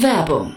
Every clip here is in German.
Werbung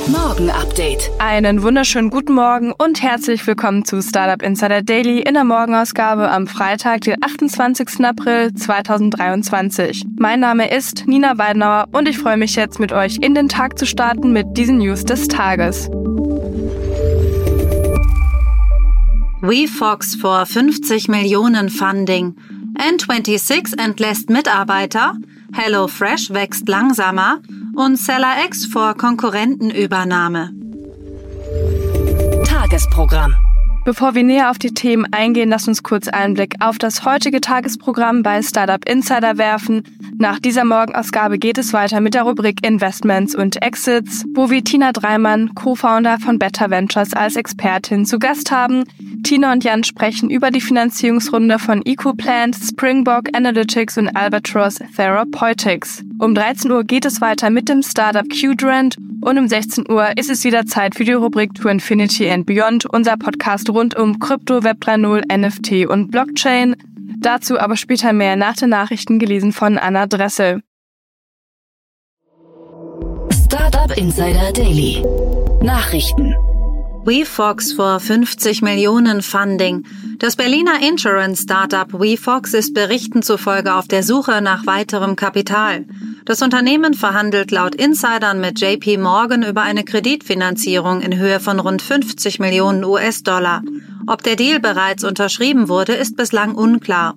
Morgen Update. Einen wunderschönen guten Morgen und herzlich willkommen zu Startup Insider Daily in der Morgenausgabe am Freitag, den 28. April 2023. Mein Name ist Nina Weidenauer und ich freue mich jetzt mit euch in den Tag zu starten mit diesen News des Tages. WeFox vor 50 Millionen Funding. N26 entlässt Mitarbeiter. HelloFresh wächst langsamer und SellerX vor Konkurrentenübernahme. Tagesprogramm. Bevor wir näher auf die Themen eingehen, lasst uns kurz einen Blick auf das heutige Tagesprogramm bei Startup Insider werfen. Nach dieser Morgenausgabe geht es weiter mit der Rubrik Investments und Exits, wo wir Tina Dreimann, Co-Founder von Better Ventures, als Expertin zu Gast haben. Tina und Jan sprechen über die Finanzierungsrunde von EcoPlant, Springbok Analytics und Albatross Therapeutics. Um 13 Uhr geht es weiter mit dem Startup Qdrant und um 16 Uhr ist es wieder Zeit für die Rubrik To Infinity and Beyond, unser Podcast rund um Krypto, Web 3.0, NFT und Blockchain. Dazu aber später mehr nach den Nachrichten gelesen von Anna Dressel. Startup Insider Daily. Nachrichten. WeFox vor 50 Millionen Funding. Das Berliner Insurance-Startup WeFox ist Berichten zufolge auf der Suche nach weiterem Kapital. Das Unternehmen verhandelt laut Insidern mit JP Morgan über eine Kreditfinanzierung in Höhe von rund 50 Millionen US-Dollar. Ob der Deal bereits unterschrieben wurde, ist bislang unklar.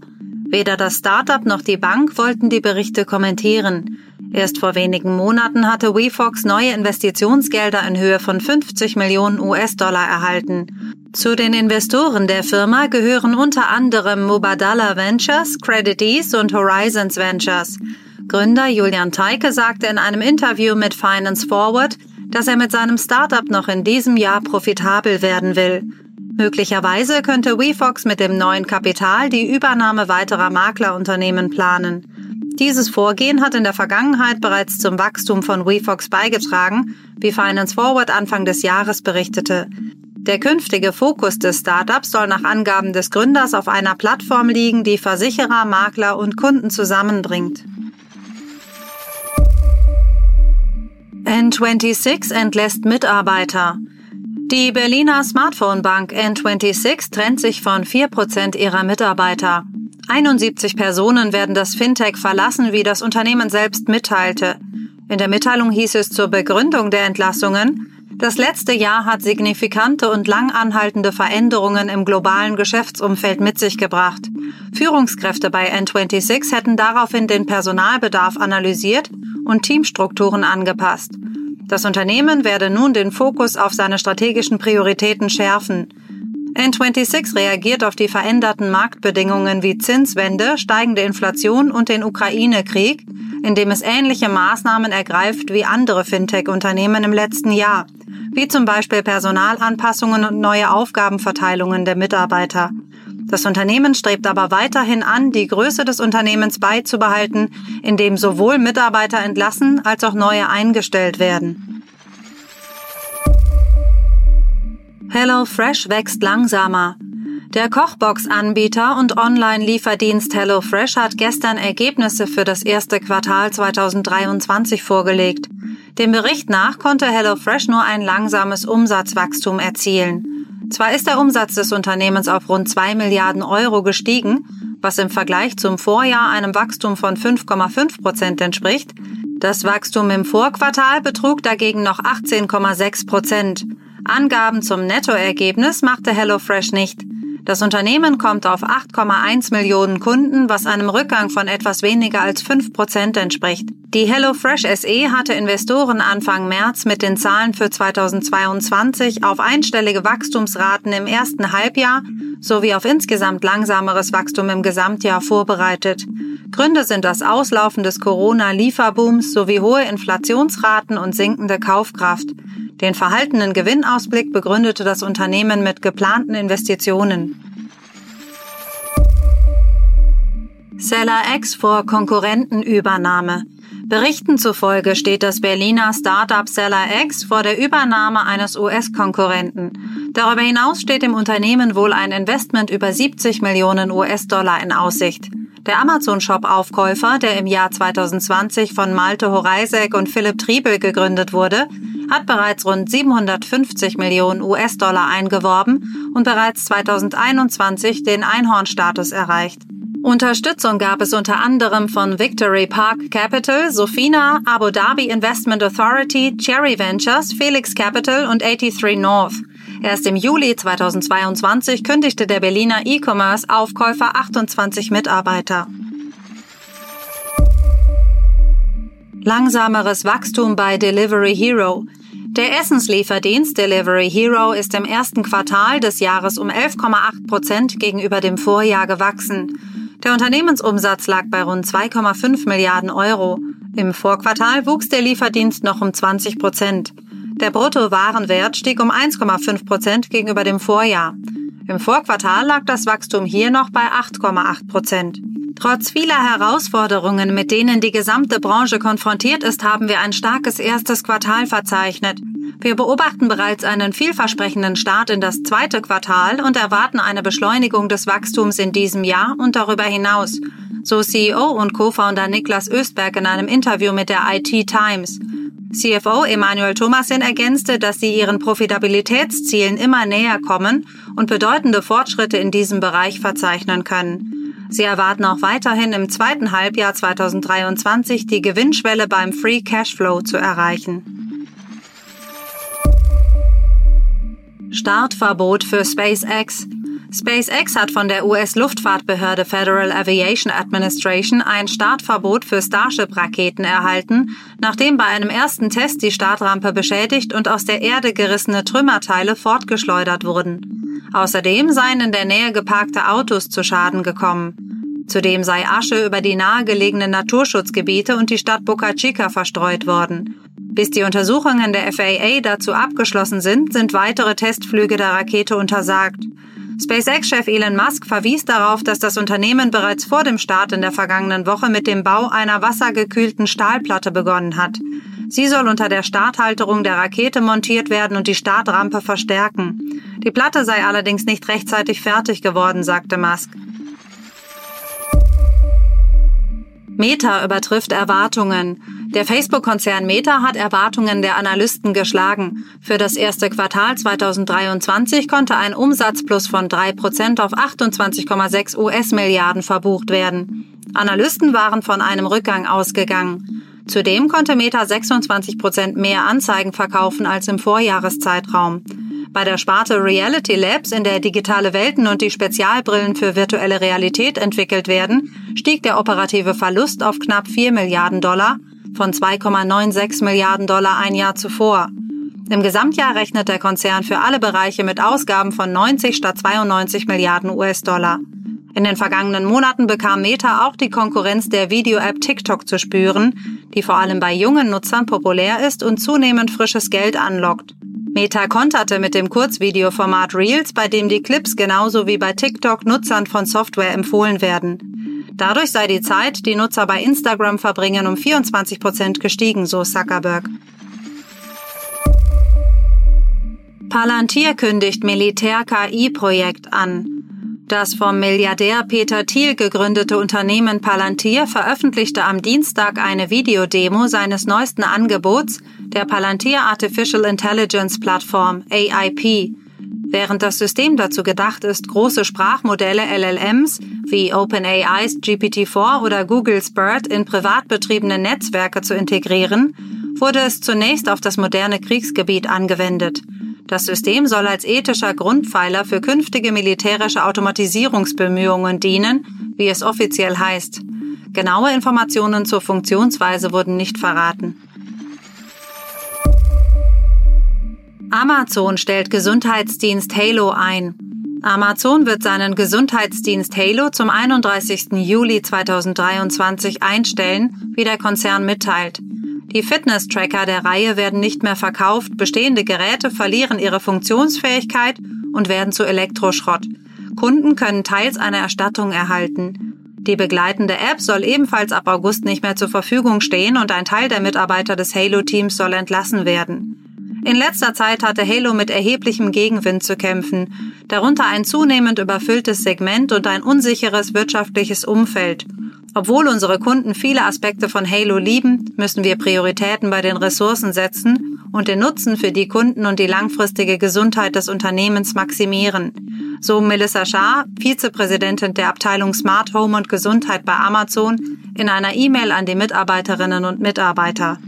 Weder das Startup noch die Bank wollten die Berichte kommentieren. Erst vor wenigen Monaten hatte WeFox neue Investitionsgelder in Höhe von 50 Millionen US-Dollar erhalten. Zu den Investoren der Firma gehören unter anderem Mubadala Ventures, Credit Ease und Horizons Ventures. Gründer Julian Teike sagte in einem Interview mit Finance Forward, dass er mit seinem Startup noch in diesem Jahr profitabel werden will. Möglicherweise könnte WeFox mit dem neuen Kapital die Übernahme weiterer Maklerunternehmen planen. Dieses Vorgehen hat in der Vergangenheit bereits zum Wachstum von WeFox beigetragen, wie Finance Forward Anfang des Jahres berichtete. Der künftige Fokus des Startups soll nach Angaben des Gründers auf einer Plattform liegen, die Versicherer, Makler und Kunden zusammenbringt. N26 entlässt Mitarbeiter. Die Berliner Smartphone-Bank N26 trennt sich von 4% ihrer Mitarbeiter. 71 Personen werden das Fintech verlassen, wie das Unternehmen selbst mitteilte. In der Mitteilung hieß es zur Begründung der Entlassungen, das letzte Jahr hat signifikante und lang anhaltende Veränderungen im globalen Geschäftsumfeld mit sich gebracht. Führungskräfte bei N26 hätten daraufhin den Personalbedarf analysiert und Teamstrukturen angepasst. Das Unternehmen werde nun den Fokus auf seine strategischen Prioritäten schärfen. N26 reagiert auf die veränderten Marktbedingungen wie Zinswende, steigende Inflation und den Ukraine-Krieg, indem es ähnliche Maßnahmen ergreift wie andere Fintech-Unternehmen im letzten Jahr, wie zum Beispiel Personalanpassungen und neue Aufgabenverteilungen der Mitarbeiter. Das Unternehmen strebt aber weiterhin an, die Größe des Unternehmens beizubehalten, indem sowohl Mitarbeiter entlassen als auch neue eingestellt werden. HelloFresh wächst langsamer. Der Kochbox-Anbieter und Online-Lieferdienst HelloFresh hat gestern Ergebnisse für das erste Quartal 2023 vorgelegt. Dem Bericht nach konnte HelloFresh nur ein langsames Umsatzwachstum erzielen. Zwar ist der Umsatz des Unternehmens auf rund 2 Milliarden Euro gestiegen, was im Vergleich zum Vorjahr einem Wachstum von 5,5 Prozent entspricht. Das Wachstum im Vorquartal betrug dagegen noch 18,6 Prozent. Angaben zum Nettoergebnis machte HelloFresh nicht. Das Unternehmen kommt auf 8,1 Millionen Kunden, was einem Rückgang von etwas weniger als 5 Prozent entspricht. Die HelloFresh SE hatte Investoren Anfang März mit den Zahlen für 2022 auf einstellige Wachstumsraten im ersten Halbjahr sowie auf insgesamt langsameres Wachstum im Gesamtjahr vorbereitet. Gründe sind das Auslaufen des Corona-Lieferbooms sowie hohe Inflationsraten und sinkende Kaufkraft. Den verhaltenen Gewinnausblick begründete das Unternehmen mit geplanten Investitionen. Seller X vor Konkurrentenübernahme. Berichten zufolge steht das Berliner Startup Seller X vor der Übernahme eines US-Konkurrenten. Darüber hinaus steht dem Unternehmen wohl ein Investment über 70 Millionen US-Dollar in Aussicht. Der Amazon-Shop-Aufkäufer, der im Jahr 2020 von Malte Horeisek und Philipp Triebel gegründet wurde, hat bereits rund 750 Millionen US-Dollar eingeworben und bereits 2021 den Einhornstatus erreicht. Unterstützung gab es unter anderem von Victory Park Capital, Sofina, Abu Dhabi Investment Authority, Cherry Ventures, Felix Capital und 83 North. Erst im Juli 2022 kündigte der Berliner E-Commerce-Aufkäufer 28 Mitarbeiter. Langsameres Wachstum bei Delivery Hero. Der Essenslieferdienst Delivery Hero ist im ersten Quartal des Jahres um 11,8 Prozent gegenüber dem Vorjahr gewachsen. Der Unternehmensumsatz lag bei rund 2,5 Milliarden Euro. Im Vorquartal wuchs der Lieferdienst noch um 20 Prozent. Der Bruttowarenwert stieg um 1,5 Prozent gegenüber dem Vorjahr. Im Vorquartal lag das Wachstum hier noch bei 8,8 Prozent. Trotz vieler Herausforderungen, mit denen die gesamte Branche konfrontiert ist, haben wir ein starkes erstes Quartal verzeichnet. Wir beobachten bereits einen vielversprechenden Start in das zweite Quartal und erwarten eine Beschleunigung des Wachstums in diesem Jahr und darüber hinaus, so CEO und Co-Founder Niklas Östberg in einem Interview mit der IT Times. CFO Emanuel Thomasin ergänzte, dass sie ihren Profitabilitätszielen immer näher kommen und bedeutende Fortschritte in diesem Bereich verzeichnen können. Sie erwarten auch weiterhin im zweiten Halbjahr 2023 die Gewinnschwelle beim Free Cashflow zu erreichen. Startverbot für SpaceX. SpaceX hat von der US-Luftfahrtbehörde Federal Aviation Administration ein Startverbot für Starship-Raketen erhalten, nachdem bei einem ersten Test die Startrampe beschädigt und aus der Erde gerissene Trümmerteile fortgeschleudert wurden. Außerdem seien in der Nähe geparkte Autos zu Schaden gekommen. Zudem sei Asche über die nahegelegenen Naturschutzgebiete und die Stadt Boca Chica verstreut worden. Bis die Untersuchungen der FAA dazu abgeschlossen sind, sind weitere Testflüge der Rakete untersagt. SpaceX-Chef Elon Musk verwies darauf, dass das Unternehmen bereits vor dem Start in der vergangenen Woche mit dem Bau einer wassergekühlten Stahlplatte begonnen hat. Sie soll unter der Starthalterung der Rakete montiert werden und die Startrampe verstärken. Die Platte sei allerdings nicht rechtzeitig fertig geworden, sagte Musk. Meta übertrifft Erwartungen. Der Facebook-Konzern Meta hat Erwartungen der Analysten geschlagen. Für das erste Quartal 2023 konnte ein Umsatzplus von 3% auf 28,6 US-Milliarden verbucht werden. Analysten waren von einem Rückgang ausgegangen. Zudem konnte Meta 26% mehr Anzeigen verkaufen als im Vorjahreszeitraum. Bei der Sparte Reality Labs, in der digitale Welten und die Spezialbrillen für virtuelle Realität entwickelt werden, stieg der operative Verlust auf knapp 4 Milliarden Dollar von 2,96 Milliarden Dollar ein Jahr zuvor. Im Gesamtjahr rechnet der Konzern für alle Bereiche mit Ausgaben von 90 statt 92 Milliarden US-Dollar. In den vergangenen Monaten bekam Meta auch die Konkurrenz der Video-App TikTok zu spüren, die vor allem bei jungen Nutzern populär ist und zunehmend frisches Geld anlockt. Meta konterte mit dem Kurzvideoformat Reels, bei dem die Clips genauso wie bei TikTok Nutzern von Software empfohlen werden. Dadurch sei die Zeit, die Nutzer bei Instagram verbringen, um 24 Prozent gestiegen, so Zuckerberg. Palantir kündigt Militär-KI-Projekt an. Das vom Milliardär Peter Thiel gegründete Unternehmen Palantir veröffentlichte am Dienstag eine Videodemo seines neuesten Angebots, der Palantir Artificial Intelligence Plattform AIP. Während das System dazu gedacht ist, große Sprachmodelle LLMs wie OpenAIs GPT-4 oder Google's BERT in privat betriebene Netzwerke zu integrieren, wurde es zunächst auf das moderne Kriegsgebiet angewendet. Das System soll als ethischer Grundpfeiler für künftige militärische Automatisierungsbemühungen dienen, wie es offiziell heißt. Genaue Informationen zur Funktionsweise wurden nicht verraten. Amazon stellt Gesundheitsdienst Halo ein. Amazon wird seinen Gesundheitsdienst Halo zum 31. Juli 2023 einstellen, wie der Konzern mitteilt. Die Fitness-Tracker der Reihe werden nicht mehr verkauft, bestehende Geräte verlieren ihre Funktionsfähigkeit und werden zu Elektroschrott. Kunden können teils eine Erstattung erhalten. Die begleitende App soll ebenfalls ab August nicht mehr zur Verfügung stehen und ein Teil der Mitarbeiter des Halo-Teams soll entlassen werden. In letzter Zeit hatte Halo mit erheblichem Gegenwind zu kämpfen, darunter ein zunehmend überfülltes Segment und ein unsicheres wirtschaftliches Umfeld. Obwohl unsere Kunden viele Aspekte von Halo lieben, müssen wir Prioritäten bei den Ressourcen setzen und den Nutzen für die Kunden und die langfristige Gesundheit des Unternehmens maximieren. So Melissa Shah, Vizepräsidentin der Abteilung Smart Home und Gesundheit bei Amazon, in einer E-Mail an die Mitarbeiterinnen und Mitarbeiter.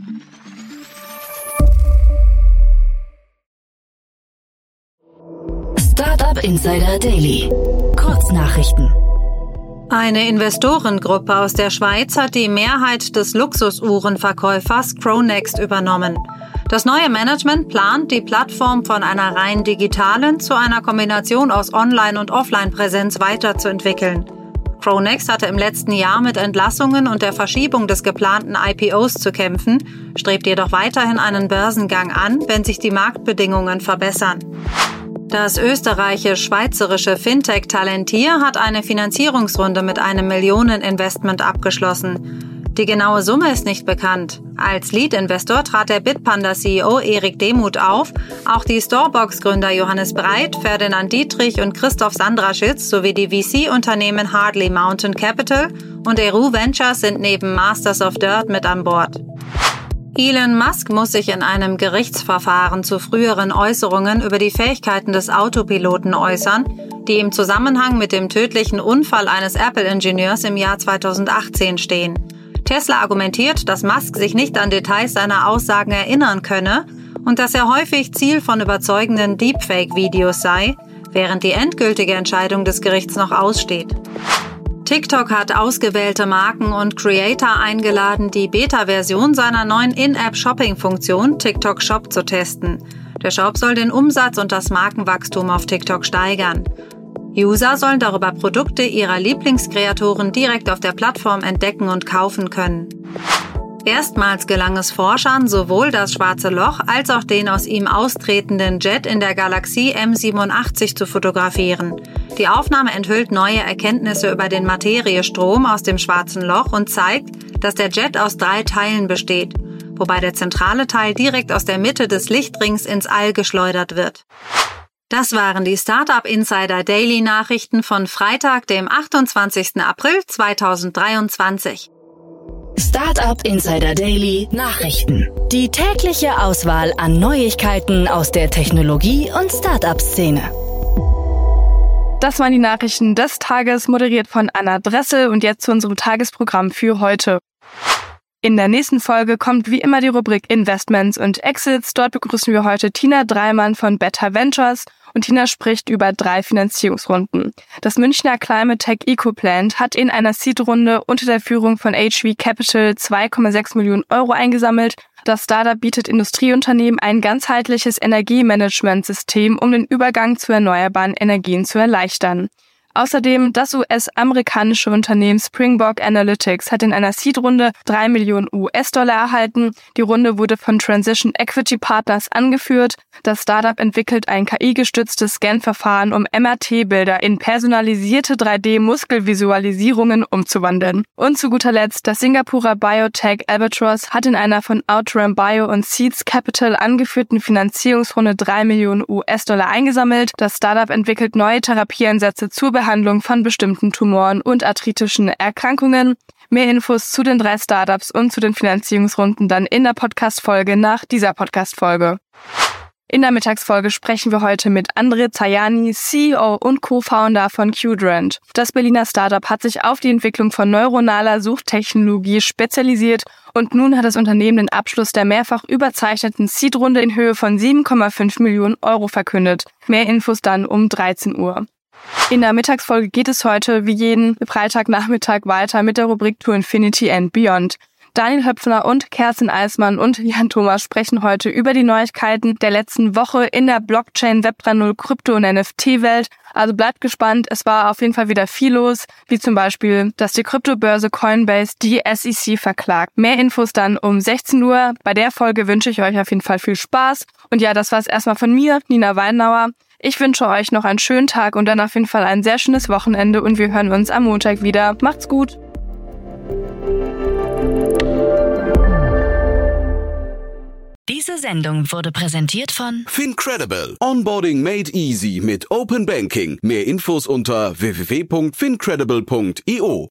Startup Insider Daily. Kurznachrichten. Eine Investorengruppe aus der Schweiz hat die Mehrheit des Luxusuhrenverkäufers Chronext übernommen. Das neue Management plant, die Plattform von einer rein digitalen zu einer Kombination aus Online- und Offline-Präsenz weiterzuentwickeln. Chronext hatte im letzten Jahr mit Entlassungen und der Verschiebung des geplanten IPOs zu kämpfen, strebt jedoch weiterhin einen Börsengang an, wenn sich die Marktbedingungen verbessern. Das österreichisch-schweizerische Fintech Talentier hat eine Finanzierungsrunde mit einem Millioneninvestment abgeschlossen. Die genaue Summe ist nicht bekannt. Als Lead-Investor trat der Bitpanda-CEO Erik Demuth auf. Auch die Storebox-Gründer Johannes Breit, Ferdinand Dietrich und Christoph Sandraschitz sowie die VC-Unternehmen Hardley Mountain Capital und Eru Ventures sind neben Masters of Dirt mit an Bord. Elon Musk muss sich in einem Gerichtsverfahren zu früheren Äußerungen über die Fähigkeiten des Autopiloten äußern, die im Zusammenhang mit dem tödlichen Unfall eines Apple-Ingenieurs im Jahr 2018 stehen. Tesla argumentiert, dass Musk sich nicht an Details seiner Aussagen erinnern könne und dass er häufig Ziel von überzeugenden Deepfake-Videos sei, während die endgültige Entscheidung des Gerichts noch aussteht. TikTok hat ausgewählte Marken und Creator eingeladen, die Beta-Version seiner neuen In-App-Shopping-Funktion TikTok Shop zu testen. Der Shop soll den Umsatz und das Markenwachstum auf TikTok steigern. User sollen darüber Produkte ihrer Lieblingskreatoren direkt auf der Plattform entdecken und kaufen können. Erstmals gelang es Forschern, sowohl das schwarze Loch als auch den aus ihm austretenden Jet in der Galaxie M87 zu fotografieren. Die Aufnahme enthüllt neue Erkenntnisse über den Materiestrom aus dem schwarzen Loch und zeigt, dass der Jet aus drei Teilen besteht, wobei der zentrale Teil direkt aus der Mitte des Lichtrings ins All geschleudert wird. Das waren die Startup Insider Daily Nachrichten von Freitag, dem 28. April 2023. Startup Insider Daily Nachrichten. Die tägliche Auswahl an Neuigkeiten aus der Technologie- und Startup-Szene. Das waren die Nachrichten des Tages, moderiert von Anna Dressel und jetzt zu unserem Tagesprogramm für heute. In der nächsten Folge kommt wie immer die Rubrik Investments und Exits. Dort begrüßen wir heute Tina Dreimann von Better Ventures und Tina spricht über drei Finanzierungsrunden. Das Münchner Climate Tech EcoPlant hat in einer Seed-Runde unter der Führung von HV Capital 2,6 Millionen Euro eingesammelt. Das Startup bietet Industrieunternehmen ein ganzheitliches Energiemanagementsystem, um den Übergang zu erneuerbaren Energien zu erleichtern. Außerdem das US-amerikanische Unternehmen Springbok Analytics hat in einer Seed-Runde 3 Millionen US-Dollar erhalten. Die Runde wurde von Transition Equity Partners angeführt. Das Startup entwickelt ein KI-gestütztes Scan-Verfahren, um MRT-Bilder in personalisierte 3D-Muskelvisualisierungen umzuwandeln. Und zu guter Letzt, das Singapurer Biotech Albatross hat in einer von Outram Bio und Seeds Capital angeführten Finanzierungsrunde 3 Millionen US-Dollar eingesammelt. Das Startup entwickelt neue Therapieansätze zur Behandlung Behandlung von bestimmten Tumoren und arthritischen Erkrankungen. Mehr Infos zu den drei Startups und zu den Finanzierungsrunden dann in der Podcast-Folge nach dieser Podcast-Folge. In der Mittagsfolge sprechen wir heute mit Andre Zayani, CEO und Co-Founder von Qdrant. Das Berliner Startup hat sich auf die Entwicklung von neuronaler Suchtechnologie spezialisiert und nun hat das Unternehmen den Abschluss der mehrfach überzeichneten Seed-Runde in Höhe von 7,5 Millionen Euro verkündet. Mehr Infos dann um 13 Uhr. In der Mittagsfolge geht es heute wie jeden Freitagnachmittag weiter mit der Rubrik To Infinity and Beyond. Daniel Höpfner und Kerstin Eismann und Jan Thomas sprechen heute über die Neuigkeiten der letzten Woche in der Blockchain Web 3.0 Krypto- und NFT-Welt. Also bleibt gespannt, es war auf jeden Fall wieder viel los, wie zum Beispiel, dass die Kryptobörse Coinbase die SEC verklagt. Mehr Infos dann um 16 Uhr. Bei der Folge wünsche ich euch auf jeden Fall viel Spaß. Und ja, das war's erstmal von mir, Nina Weinauer. Ich wünsche euch noch einen schönen Tag und dann auf jeden Fall ein sehr schönes Wochenende und wir hören uns am Montag wieder. Macht's gut! Diese Sendung wurde präsentiert von Fincredible. Onboarding made easy mit Open Banking. Mehr Infos unter www.fincredible.io.